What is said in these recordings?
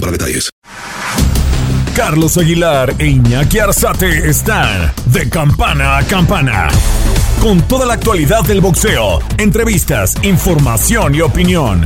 para detalles. Carlos Aguilar e Iñaki Arzate están de campana a campana. Con toda la actualidad del boxeo, entrevistas, información y opinión.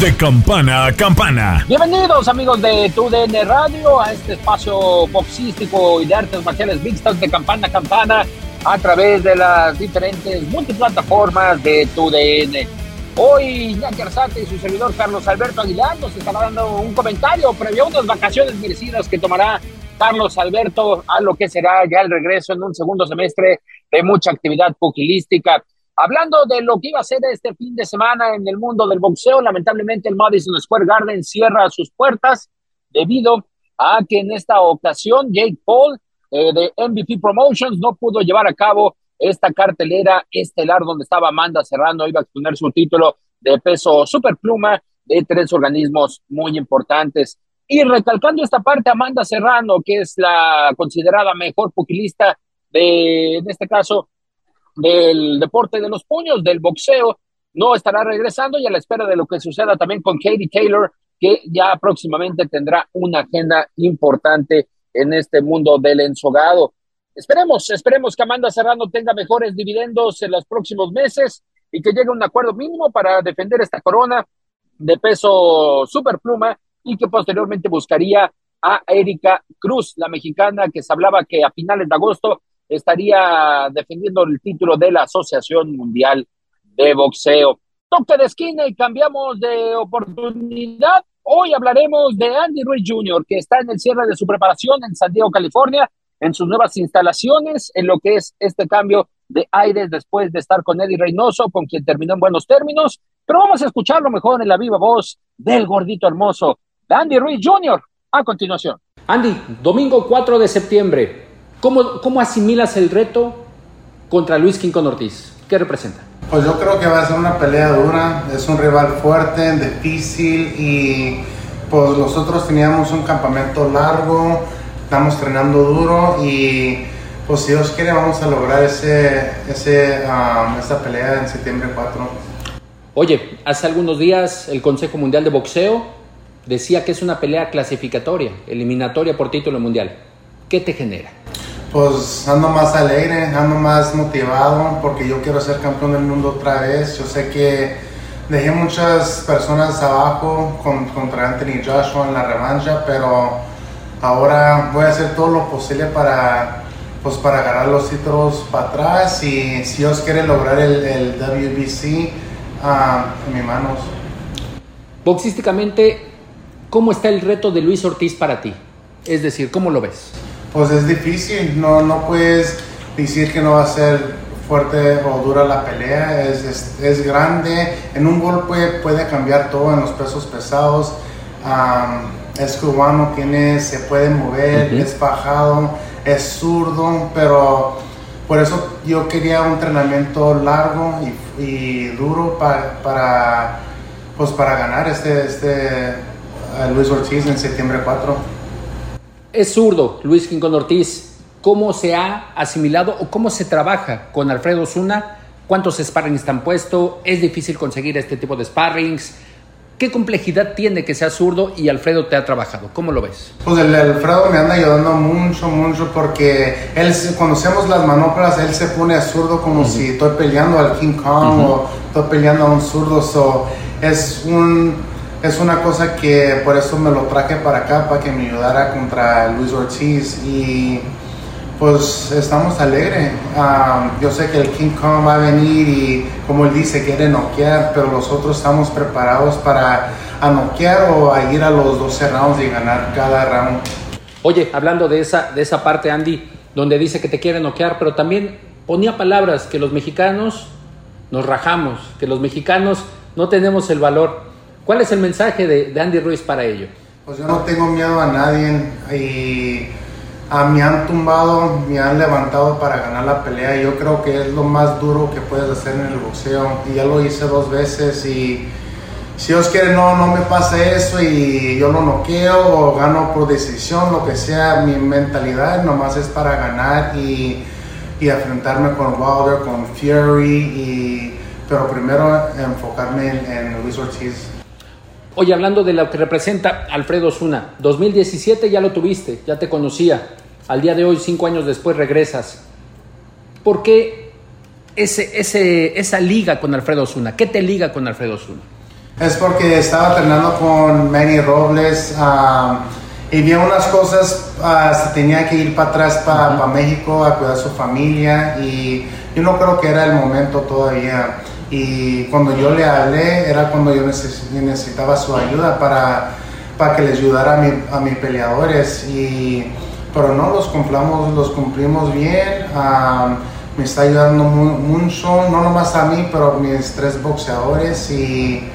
De campana a campana. Bienvenidos amigos de TUDN Radio a este espacio boxístico y de artes marciales mixtas de campana a campana a través de las diferentes multiplataformas de TUDN. Hoy Iñaki Arzate y su servidor Carlos Alberto Aguilar nos estará dando un comentario previo a unas vacaciones merecidas que tomará Carlos Alberto a lo que será ya el regreso en un segundo semestre de mucha actividad pugilística. Hablando de lo que iba a ser este fin de semana en el mundo del boxeo, lamentablemente el Madison Square Garden cierra sus puertas debido a que en esta ocasión Jake Paul eh, de MVP Promotions no pudo llevar a cabo esta cartelera estelar donde estaba Amanda Serrano, iba a exponer su título de peso superpluma de tres organismos muy importantes. Y recalcando esta parte, Amanda Serrano, que es la considerada mejor pugilista de, en este caso, del deporte de los puños, del boxeo, no estará regresando y a la espera de lo que suceda también con Katie Taylor, que ya próximamente tendrá una agenda importante en este mundo del ensogado. Esperemos, esperemos que Amanda Serrano tenga mejores dividendos en los próximos meses y que llegue a un acuerdo mínimo para defender esta corona de peso superpluma y que posteriormente buscaría a Erika Cruz, la mexicana que se hablaba que a finales de agosto estaría defendiendo el título de la Asociación Mundial de Boxeo. Toque de esquina y cambiamos de oportunidad. Hoy hablaremos de Andy Ruiz Jr., que está en el cierre de su preparación en San Diego, California, en sus nuevas instalaciones, en lo que es este cambio de aires después de estar con Eddie Reynoso, con quien terminó en buenos términos. Pero vamos a escucharlo mejor en la viva voz del gordito hermoso, Andy Ruiz Jr. A continuación. Andy, domingo 4 de septiembre, ¿cómo, cómo asimilas el reto contra Luis Quincón Ortiz? ¿Qué representa? Pues yo creo que va a ser una pelea dura, es un rival fuerte, difícil y pues nosotros teníamos un campamento largo, estamos entrenando duro y pues si Dios quiere vamos a lograr ese, ese, um, esta pelea en septiembre 4. Oye, hace algunos días el Consejo Mundial de Boxeo decía que es una pelea clasificatoria, eliminatoria por título mundial. ¿Qué te genera? Pues ando más alegre, ando más motivado porque yo quiero ser campeón del mundo otra vez. Yo sé que dejé muchas personas abajo con, contra Anthony Joshua en la revancha, pero Ahora voy a hacer todo lo posible para, pues, para agarrar los títulos para atrás y si Dios quiere lograr el, el WBC ah, en mis manos. Boxísticamente, ¿cómo está el reto de Luis Ortiz para ti? Es decir, ¿cómo lo ves? Pues es difícil, no, no puedes decir que no va a ser fuerte o dura la pelea, es, es, grande, en un golpe puede cambiar todo en los pesos pesados es cubano, tiene, se puede mover, es bajado, es zurdo, pero por eso yo quería un entrenamiento largo y, duro para, para, pues para ganar este, este Luis Ortiz en septiembre 4. Es zurdo, Luis Quincón Ortiz. ¿Cómo se ha asimilado o cómo se trabaja con Alfredo Zuna? ¿Cuántos sparrings están puestos? ¿Es difícil conseguir este tipo de sparrings? ¿Qué complejidad tiene que sea zurdo y Alfredo te ha trabajado? ¿Cómo lo ves? Pues el Alfredo me anda ayudando mucho, mucho, porque él, cuando hacemos las manoplas, él se pone zurdo como si estoy peleando al King Kong o estoy peleando a un zurdo. So, es, un, es una cosa que por eso me lo traje para acá, para que me ayudara contra Luis Ortiz. Y pues estamos alegres. Ah, yo sé que el King Kong va a venir y como él dice, quiere noquear, pero nosotros estamos preparados para a noquear o a ir a los 12 rounds y ganar cada round. Oye, hablando de esa, de esa parte, Andy, donde dice que te quiere noquear, pero también ponía palabras que los mexicanos nos rajamos, que los mexicanos no tenemos el valor. ¿Cuál es el mensaje de, Andy Ruiz para ello? Pues yo no tengo miedo a nadie y a me han tumbado, me han levantado para ganar la pelea. Yo creo que es lo más duro que puedes hacer en el boxeo. Y ya lo hice dos veces y si Dios quiere no, no me pasa eso y yo lo noqueo o gano por decisión, lo que sea, mi mentalidad nomás es para ganar y, y enfrentarme con Wilder, con Fury, y, pero primero enfocarme en, en Luis Ortiz. Oye, hablando de lo que representa Alfredo Osuna, 2017 ya lo tuviste, ya te conocía. Al día de hoy, cinco años después, regresas. ¿Por qué ese, ese, esa liga con Alfredo Osuna? ¿Qué te liga con Alfredo Osuna? Es porque estaba entrenando con Manny Robles y vi unas cosas, uh, tenía que ir para atrás para México a cuidar a su familia y yo no creo que era el momento todavía y cuando yo le hablé era cuando yo necesitaba su ayuda para, para que les ayudara a, mi, a mis peleadores y pero no los cumplamos los cumplimos bien me está ayudando mucho no nomás a mí pero a mis tres boxeadores y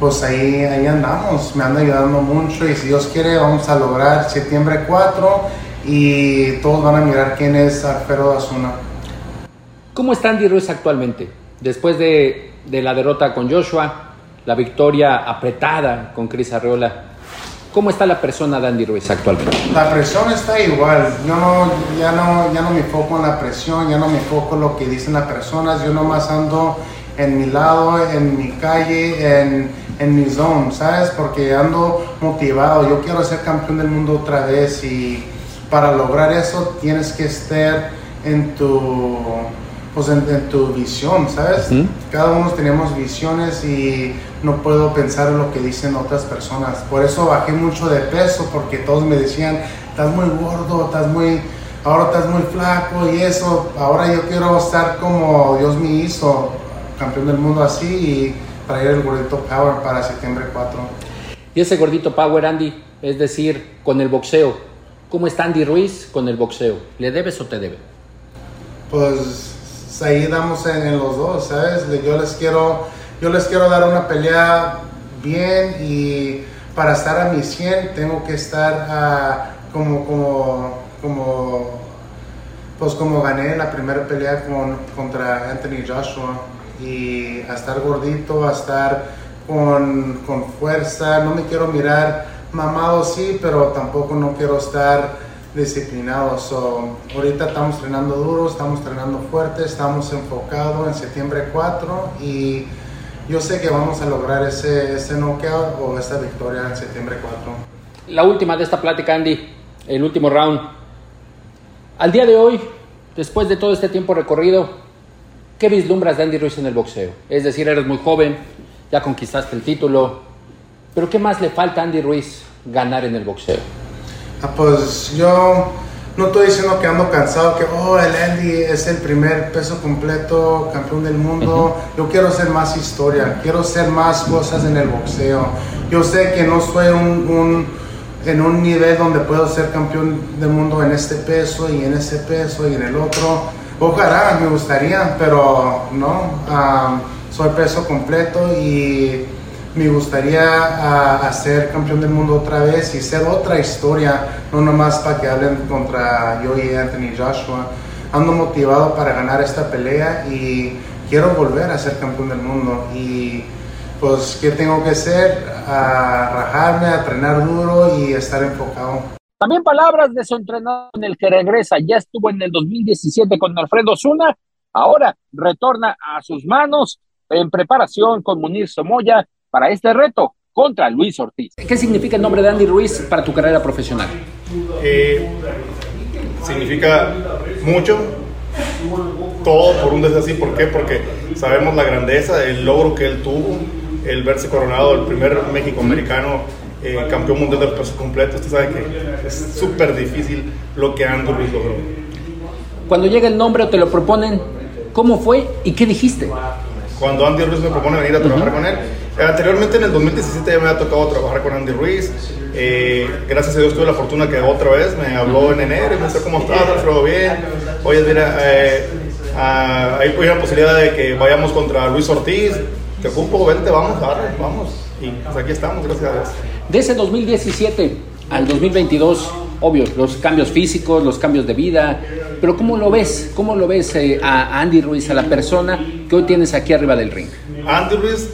pues ahí, ahí andamos me anda ayudando mucho y si Dios quiere vamos a lograr septiembre 4 y todos van a mirar quién es Alfredo Azuna ¿Cómo está Andy Ruiz actualmente? Después de, la derrota con Joshua, la victoria apretada con Chris Arreola, ¿Cómo está la persona de Andy Ruiz actualmente? La presión está igual. Yo no, ya, no, ya no me enfoco en la presión, ya no me enfoco en lo que dicen las personas. Yo nomás ando en mi lado, en mi calle, en, en mi zone, ¿sabes? Porque ando motivado. Yo quiero ser campeón del mundo otra vez y para lograr eso tienes que estar en tu pues en, tu visión, ¿sabes? Cada uno tenemos visiones y no puedo pensar en lo que dicen otras personas. Por eso bajé mucho de peso porque todos me decían, estás muy gordo, estás muy, ahora estás muy flaco y eso. Ahora yo quiero estar como Dios me hizo, campeón del mundo así y traer el gordito Power para septiembre 4. Y ese gordito Power, Andy, es decir, con el boxeo. ¿Cómo está Andy Ruiz con el boxeo? ¿Le debes o te debe? Pues ahí damos en, los dos, ¿sabes? Yo les quiero, yo les quiero dar una pelea bien y para estar a mi 100 tengo que estar como, como, como, pues como gané la primera pelea con, contra Anthony Joshua y a estar gordito, a estar con, con fuerza, no me quiero mirar mamado sí, pero tampoco no quiero estar disciplinados. So, ahorita estamos entrenando duro, estamos entrenando fuerte, estamos enfocados en septiembre 4 y yo sé que vamos a lograr ese, ese knockout o esa victoria en septiembre 4. La última de esta plática, Andy, el último round. Al día de hoy, después de todo este tiempo recorrido, ¿qué vislumbras de Andy Ruiz en el boxeo? Es decir, eres muy joven, ya conquistaste el título, pero ¿qué más le falta a Andy Ruiz ganar en el boxeo? Ah, pues yo no estoy diciendo que ando cansado, que oh, el Andy es el primer peso completo, campeón del mundo. Yo quiero hacer más historia, quiero hacer más cosas en el boxeo. Yo sé que no soy un, en un nivel donde puedo ser campeón del mundo en este peso y en ese peso y en el otro. Ojalá, me gustaría, pero no. Ah, soy peso completo y me gustaría hacer campeón del mundo otra vez y ser otra historia, no nomás para que hablen contra yo y Anthony Joshua. Ando motivado para ganar esta pelea y quiero volver a ser campeón del mundo. Y pues, ¿qué tengo que hacer? A rajarme, a entrenar duro y estar enfocado. También palabras de su entrenador en el que regresa. Ya estuvo en el 2017 con Alfredo Zuna. Ahora retorna a sus manos en preparación con Munir Somoya para este reto contra Luis Ortiz. ¿Qué significa el nombre de Andy Ruiz para tu carrera profesional? Eh, significa mucho, todo por un desde así. ¿Por qué? Porque sabemos la grandeza, el logro que él tuvo, el verse coronado, el primer México-americano eh, campeón mundial de peso completo. Usted sabe que es súper difícil lo que Andy Ruiz logró. Cuando llega el nombre o te lo proponen, ¿cómo fue y qué dijiste? Cuando Andy Ruiz me propone venir a trabajar con él, Anteriormente en el 2017 ya me había tocado trabajar con Andy Ruiz. Eh, gracias a Dios tuve la fortuna que otra vez me habló en enero y me dijo cómo estás, Alfredo, bien. Oye, mira, eh, ah, ahí hay la posibilidad de que vayamos contra Luis Ortiz. te ocupo, vente, vamos, ver, vamos. Y pues aquí estamos, gracias a Dios. De ese 2017 al 2022, obvio, los cambios físicos, los cambios de vida, pero ¿cómo lo ves? ¿Cómo lo ves eh, a Andy Ruiz, a la persona que hoy tienes aquí arriba del ring? Andy Ruiz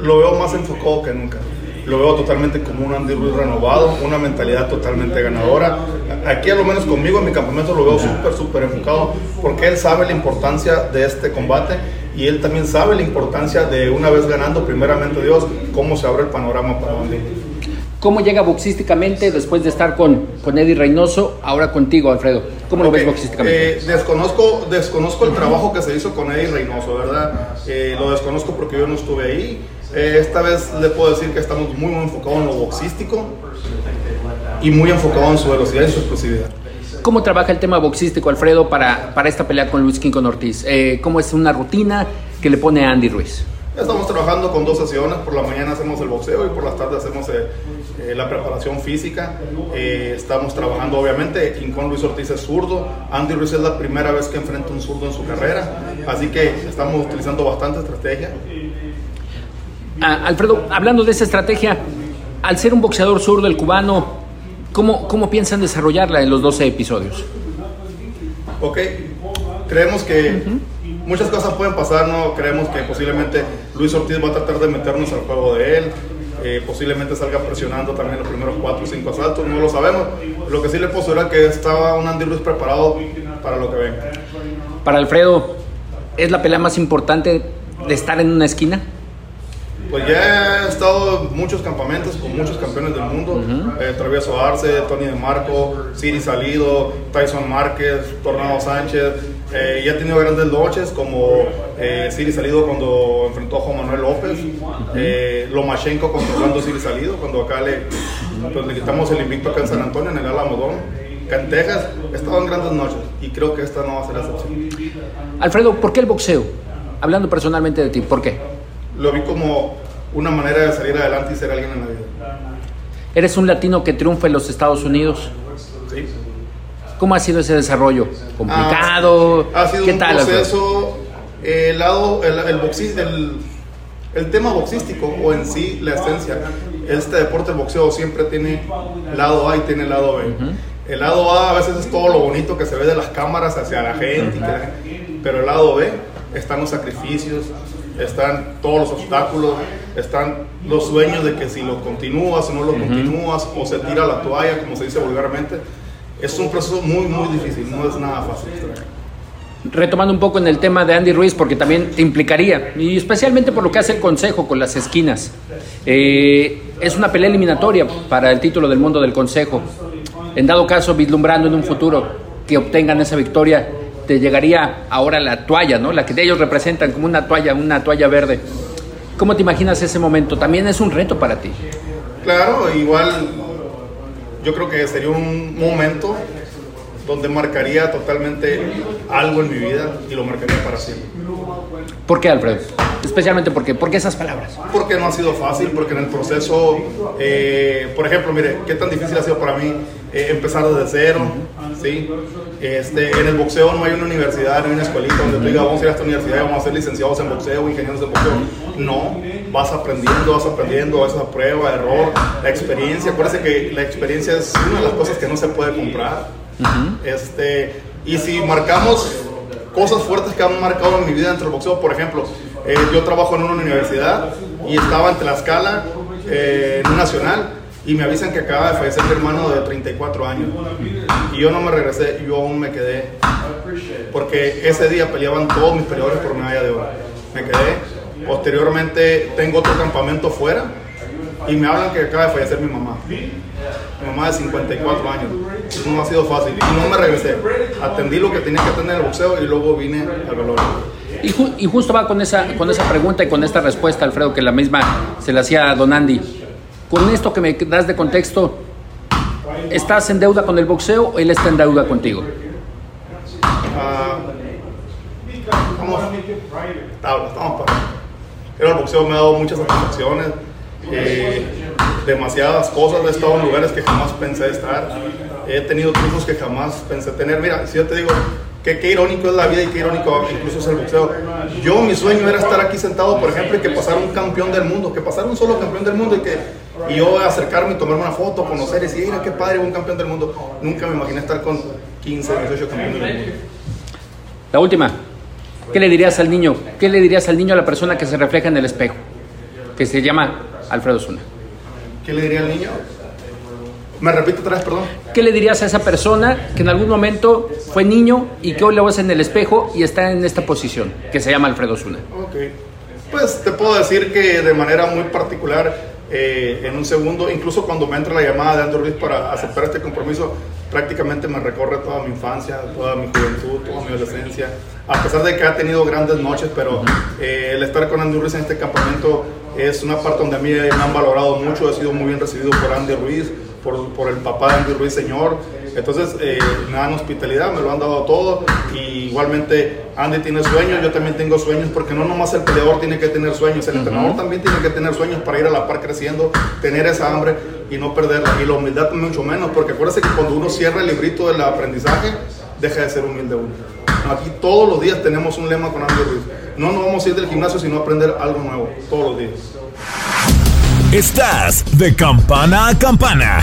lo veo más enfocado que nunca. Lo veo totalmente como un Andy Ruiz renovado, una mentalidad totalmente ganadora. Aquí, a lo menos conmigo, en mi campamento, lo veo súper, súper enfocado porque él sabe la importancia de este combate y él también sabe la importancia de una vez ganando, primeramente Dios, cómo se abre el panorama para Andy. ¿Cómo llega boxísticamente después de estar con, con Eddie Reynoso, ahora contigo, Alfredo? ¿Cómo lo ves boxísticamente? Eh, desconozco, desconozco el trabajo que se hizo con Eddie Reynoso, ¿verdad? Eh, lo desconozco porque yo no estuve ahí. Eh, esta vez le puedo decir que estamos muy, muy enfocados en lo boxístico y muy enfocados en su velocidad y su explosividad. ¿Cómo trabaja el tema boxístico, Alfredo, para, para esta pelea con Luis King con Ortiz? ¿Cómo es una rutina que le pone a Andy Ruiz? Estamos trabajando con dos sesiones, por la mañana hacemos el boxeo y por las tardes hacemos eh, la preparación física. Eh, estamos trabajando obviamente, con Luis Ortiz es zurdo, Andy Ruiz es la primera vez que enfrenta un zurdo en su carrera, así que estamos utilizando bastante estrategia. Ah, Alfredo, hablando de esa estrategia, al ser un boxeador zurdo el cubano, ¿cómo, cómo piensan desarrollarla en los 12 episodios? Ok, creemos que muchas cosas pueden pasar, ¿no? Creemos que posiblemente Luis Ortiz va a tratar de meternos al juego de él. Eh, posiblemente salga presionando también los primeros 4 o 5 asaltos, no lo sabemos. Lo que sí le puedo asegurar que estaba un Andy Ruiz preparado para lo que venga. Para Alfredo, ¿es la pelea más importante de estar en una esquina? Pues ya he estado en muchos campamentos con muchos campeones del mundo. Eh, Travieso Arce, Tony De Marco, Siri Salido, Tyson Márquez, Tornado Sánchez. Eh, ya he tenido grandes noches como eh, Siri Salido cuando enfrentó a Juan Manuel López, eh, Lomachenko controlando Siri Salido, cuando acá le, pues, le quitamos el invicto acá en San Antonio, en el Alamodón. En Texas he estado en grandes noches y creo que esta no va a ser la excepción. Alfredo, ¿por qué el boxeo? Hablando personalmente de ti, ¿por qué? Lo vi como una manera de salir adelante y ser alguien en la vida. ¿Eres un latino que triunfa en los Estados Unidos? ¿Cómo ha sido ese desarrollo? ¿Complicado? Ha, sido un proceso, el, lado, el, el, el, tema boxístico o en sí la esencia. Este deporte, el boxeo, siempre tiene lado A y tiene lado B. El lado A a veces es todo lo bonito que se ve de las cámaras hacia la gente, pero el lado B están los sacrificios, están todos los obstáculos, están los sueños de que si lo continúas o no lo continúas, o se tira la toalla, como se dice vulgarmente, es un proceso muy, muy difícil, no es nada fácil. Retomando un poco en el tema de Andy Ruiz, porque también te implicaría, y especialmente por lo que hace el Consejo con las esquinas. Eh, es una pelea eliminatoria para el título del mundo del Consejo. En dado caso, vislumbrando en un futuro que obtengan esa victoria, te llegaría ahora la toalla, ¿no? La que ellos representan como una toalla, una toalla verde. ¿Cómo te imaginas ese momento? También es un reto para ti. Claro, igual yo creo que sería un momento donde marcaría totalmente algo en mi vida y lo marcaría para siempre. ¿Por qué, Alfredo? Especialmente porque, ¿por qué esas palabras? Porque no ha sido fácil, porque en el proceso, eh, por ejemplo, mire, qué tan difícil ha sido para mí eh, empezar desde cero, ¿sí? Este, en el boxeo no hay una universidad, no hay una escuelita donde tú digas, vamos a ir a esta universidad y vamos a ser licenciados en boxeo, ingenieros de boxeo. No, vas aprendiendo, vas aprendiendo, vas a prueba, error, la experiencia. Acuérdense que la experiencia es una de las cosas que no se puede comprar. este, y si marcamos cosas fuertes que han marcado en mi vida dentro del boxeo, por ejemplo, eh, yo trabajo en una universidad y estaba en Tlaxcala, eh, en un nacional, y me avisan que acaba de fallecer mi hermano de 34 años. Y yo no me regresé, yo aún me quedé. Porque ese día peleaban todos mis peleadores por medalla de oro. Me quedé. Posteriormente tengo otro campamento fuera y me hablan que acaba de fallecer mi mamá. Mi mamá de 54 años. No ha sido fácil. Y no me regresé. Atendí lo que tenía que atender el boxeo y luego vine al velorio. Y, justo va con esa, con esa pregunta y con esta respuesta, Alfredo, que la misma se la hacía a Don Andy. Con esto que me das de contexto, ¿estás en deuda con el boxeo o él está en deuda contigo? Estamos, estamos para. el boxeo me ha dado muchas satisfacciones, eh, demasiadas cosas. He estado en lugares que jamás pensé estar. He tenido triunfos que jamás pensé tener. Mira, si yo te digo, Qué, qué, irónico es la vida y qué irónico incluso es el boxeo. Yo, mi sueño era estar aquí sentado, por ejemplo, y que pasara un campeón del mundo, que pasara un solo campeón del mundo y que y yo acercarme y tomarme una foto, conocer y decir, mira qué padre, un campeón del mundo. Nunca me imaginé estar con 15, 18 campeones del mundo. La última, ¿qué le dirías al niño? ¿Qué le dirías al niño a la persona que se refleja en el espejo? Que se llama Alfredo Zuna. ¿Qué le diría al niño? Me repito otra vez, perdón. ¿Qué le dirías a esa persona que en algún momento fue niño y que hoy lo ves en el espejo y está en esta posición, que se llama Alfredo Zuna? Ok. Pues te puedo decir que de manera muy particular, eh, en un segundo, incluso cuando me entra la llamada de Andrew Ruiz para aceptar este compromiso, prácticamente me recorre toda mi infancia, toda mi juventud, toda mi adolescencia. A pesar de que ha tenido grandes noches, pero eh, el estar con Andrew Ruiz en este campamento es una parte donde a mí me han valorado mucho, he sido muy bien recibido por Andy Ruiz por, por el papá de Andy Ruiz, señor. Entonces eh, me dan hospitalidad, me lo han dado todo. Y igualmente Andy tiene sueños, yo también tengo sueños, porque no nomás el peleador tiene que tener sueños, el entrenador también tiene que tener sueños para ir a la par creciendo, tener esa hambre y no perderla. Y la humildad mucho menos, porque acuérdense que cuando uno cierra el librito del aprendizaje, deja de ser humilde uno. Aquí todos los días tenemos un lema con Andy Ruiz. No nos vamos a ir del gimnasio sino aprender algo nuevo, todos los días. Estás de campana a campana.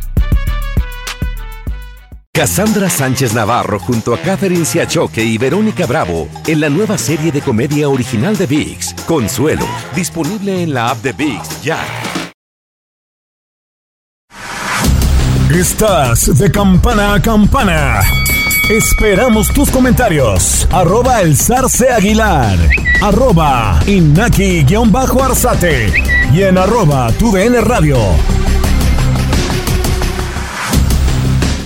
Cassandra Sánchez Navarro junto a Catherine Siachoque y Verónica Bravo en la nueva serie de comedia original de VIX, Consuelo, disponible en la app de VIX ya. Estás de campana a campana. Esperamos tus comentarios. Arroba el zarce aguilar. Arroba inaki-arzate. Y en arroba tu radio.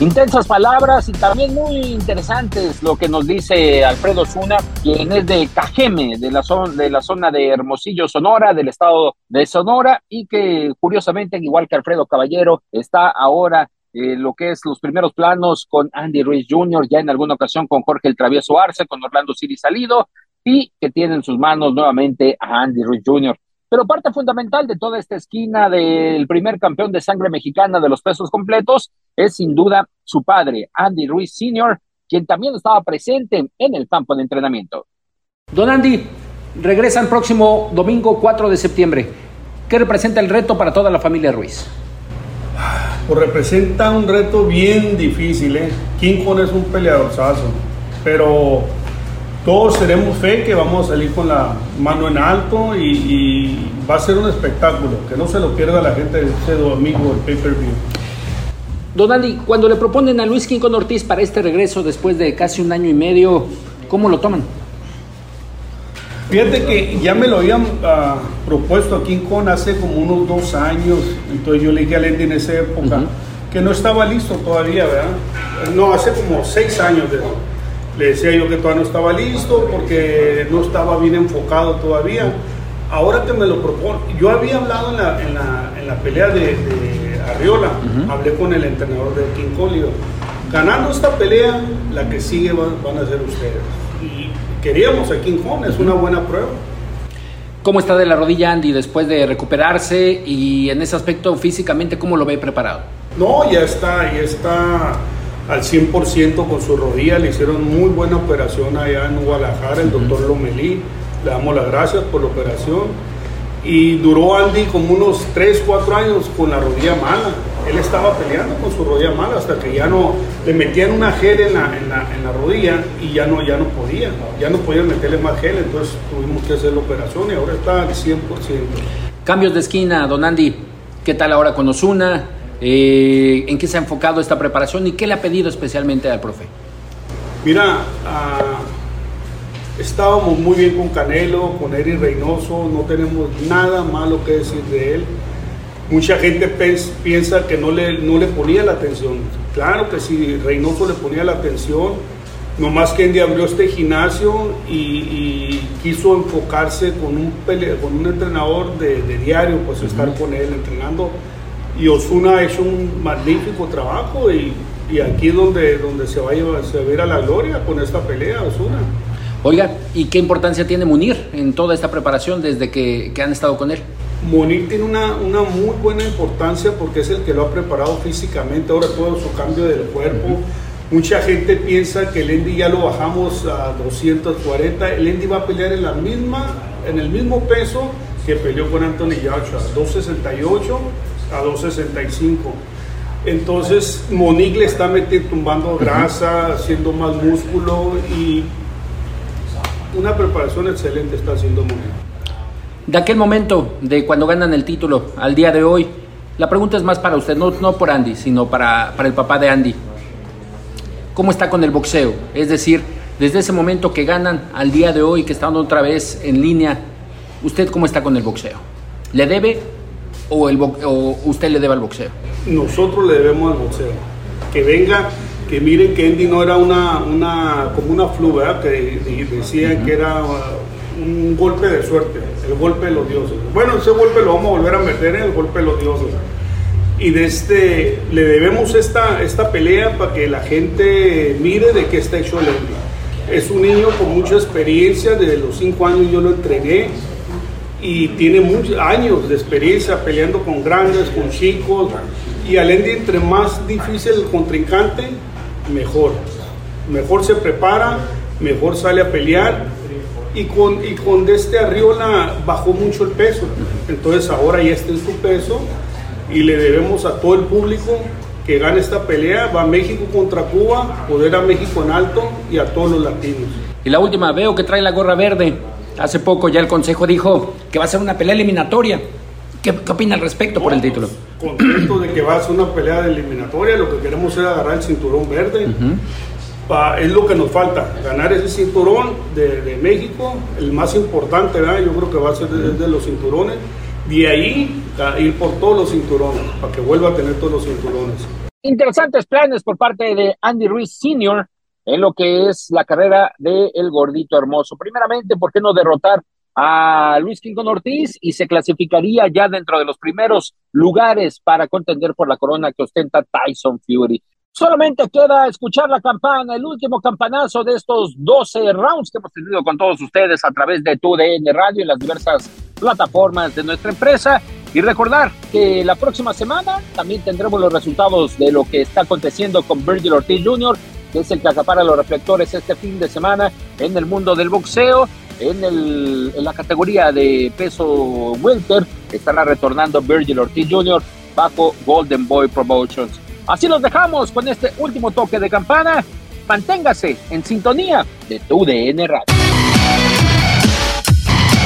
Intensas palabras y también muy interesantes lo que nos dice Alfredo Zuna, quien es de Cajeme, de la, zona, de la zona de Hermosillo, Sonora, del estado de Sonora, y que curiosamente, igual que Alfredo Caballero, está ahora en lo que es los primeros planos con Andy Ruiz Jr., ya en alguna ocasión con Jorge el Travieso Arce, con Orlando Siri Salido, y que tiene en sus manos nuevamente a Andy Ruiz Jr. Pero parte fundamental de toda esta esquina del primer campeón de sangre mexicana de los pesos completos es sin duda su padre, Andy Ruiz Sr., quien también estaba presente en el campo de entrenamiento. Don Andy, regresa el próximo domingo 4 de septiembre. ¿Qué representa el reto para toda la familia Ruiz? Pues representa un reto bien difícil, ¿eh? King Kong es un peleadorzazo, pero todos tenemos fe que vamos a salir con la mano en alto y, y, va a ser un espectáculo, que no se lo pierda la gente este domingo el pay-per-view. Don Andy, cuando le proponen a Luis Quincón Ortiz para este regreso después de casi un año y medio, ¿cómo lo toman? Fíjate que ya me lo habían uh, propuesto a Kong hace como unos dos años, entonces yo le dije a Lendy en esa época uh -huh. que no estaba listo todavía, ¿verdad? No, hace como seis años de eso. Le decía yo que todavía no estaba listo porque no estaba bien enfocado todavía. Ahora que me lo propone, yo había hablado en la, en la, en la pelea de, de Arriola, uh -huh. hablé con el entrenador de King digo, ganando esta pelea, la que sigue van, van a ser ustedes. Y queríamos a King Kong, es una buena prueba. ¿Cómo está de la rodilla Andy después de recuperarse y en ese aspecto físicamente cómo lo ve preparado? No, ya está, ya está al 100% con su rodilla. Le hicieron muy buena operación allá en Guadalajara, el doctor Lomelí. Le damos las gracias por la operación. Y duró Andy como unos 3, 4 años con la rodilla mala. Él estaba peleando con su rodilla mala hasta que ya no, le metían una gel en la, en la, en la rodilla y ya no, ya no podía. Ya no podían meterle más gel, entonces tuvimos que hacer la operación y ahora está al 100%. Cambios de esquina, don Andy. ¿Qué tal ahora con Osuna? Eh, ¿En qué se ha enfocado esta preparación y qué le ha pedido especialmente al profe? Mira, ah, estábamos muy bien con Canelo, con Eric Reynoso, no tenemos nada malo que decir de él. Mucha gente piensa que no le, no le ponía la atención. Claro que sí, Reynoso le ponía la atención, nomás que Andy abrió este gimnasio y, y quiso enfocarse con un, con un entrenador de, de diario, pues estar con él entrenando. Y Osuna ha hecho un magnífico trabajo y, y aquí es donde, donde se, va a llevar, se va a ir a la gloria con esta pelea, Osuna. Oiga, ¿y qué importancia tiene Munir en toda esta preparación desde que, que han estado con él? Monir tiene una, una muy buena importancia porque es el que lo ha preparado físicamente, ahora todo su cambio del cuerpo. Mucha gente piensa que el Endy ya lo bajamos a 240. El Endy va a pelear en, la misma, en el mismo peso que peleó con Anthony Joshua, 268 a 265. Entonces Monique le está metiendo, tumbando grasa, haciendo más músculo y una preparación excelente está haciendo Monique. De aquel momento, de cuando ganan el título al día de hoy, la pregunta es más para usted, no, no por Andy, sino para, para el papá de Andy. ¿Cómo está con el boxeo? Es decir, desde ese momento que ganan al día de hoy, que están otra vez en línea, ¿usted cómo está con el boxeo? ¿Le debe o, el o usted le debe al boxeo? nosotros le debemos al boxeo. Que venga, que miren que Andy no era una, una como una flu, ¿verdad? Que de- decían que era uh, un golpe de suerte, el golpe de los dioses. Bueno, ese golpe lo vamos a volver a meter en el golpe de los dioses. Y de este, le debemos esta, esta pelea para que la gente mire de qué está hecho el Andy. Es un niño con mucha experiencia, desde los 5 años yo lo entrené, y tiene muchos años de experiencia peleando con grandes, con chicos. Y al Andy, entre más difícil el contrincante, mejor. Mejor se prepara, mejor sale a pelear. Y con, y con este Arriola bajó mucho el peso. Entonces ahora ya está en su peso y le debemos a todo el público que gane esta pelea. Va México contra Cuba, poder a México en alto y a todos los latinos. Y la última, veo que trae la gorra verde. Hace poco ya el consejo dijo que va a ser una pelea eliminatoria. ¿Qué, qué opina al respecto por el título? contento de que va a ser una pelea de eliminatoria. Lo que queremos es agarrar el cinturón verde. Pa- es lo que nos falta, ganar ese cinturón de, de México, el más importante, ¿verdad? yo creo que va a ser de, de los cinturones. De ahí a ir por todos los cinturones, para que vuelva a tener todos los cinturones. Interesantes planes por parte de Andy Ruiz Sr. en lo que es la carrera de El Gordito Hermoso. Primeramente, ¿por qué no derrotar a Luis Quincón Ortiz y se clasificaría ya dentro de los primeros lugares para contender por la corona que ostenta Tyson Fury? Solamente queda escuchar la campana, el último campanazo de estos 12 rounds que hemos tenido con todos ustedes a través de TUDN Radio y las diversas plataformas de nuestra empresa. Y recordar que la próxima semana también tendremos los resultados de lo que está aconteciendo con Virgil Ortiz Jr., que es el que acapara los reflectores este fin de semana en el mundo del boxeo. En, en la categoría de peso welter estará retornando Virgil Ortiz Jr. bajo Golden Boy Promotions. Así los dejamos con este último toque de campana. Manténgase en sintonía de tu DN Radio.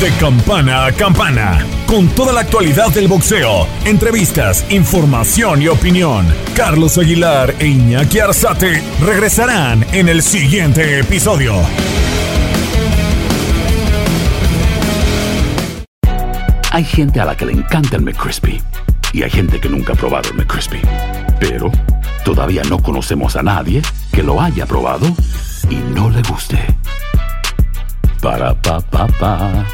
De campana a campana, con toda la actualidad del boxeo, entrevistas, información y opinión. Carlos Aguilar e Iñaki Arzate regresarán en el siguiente episodio. Hay gente a la que le encanta el McCrispy y hay gente que nunca ha probado el McCrispy. Pero todavía no conocemos a nadie que lo haya probado y no le guste. Para pa pa pa.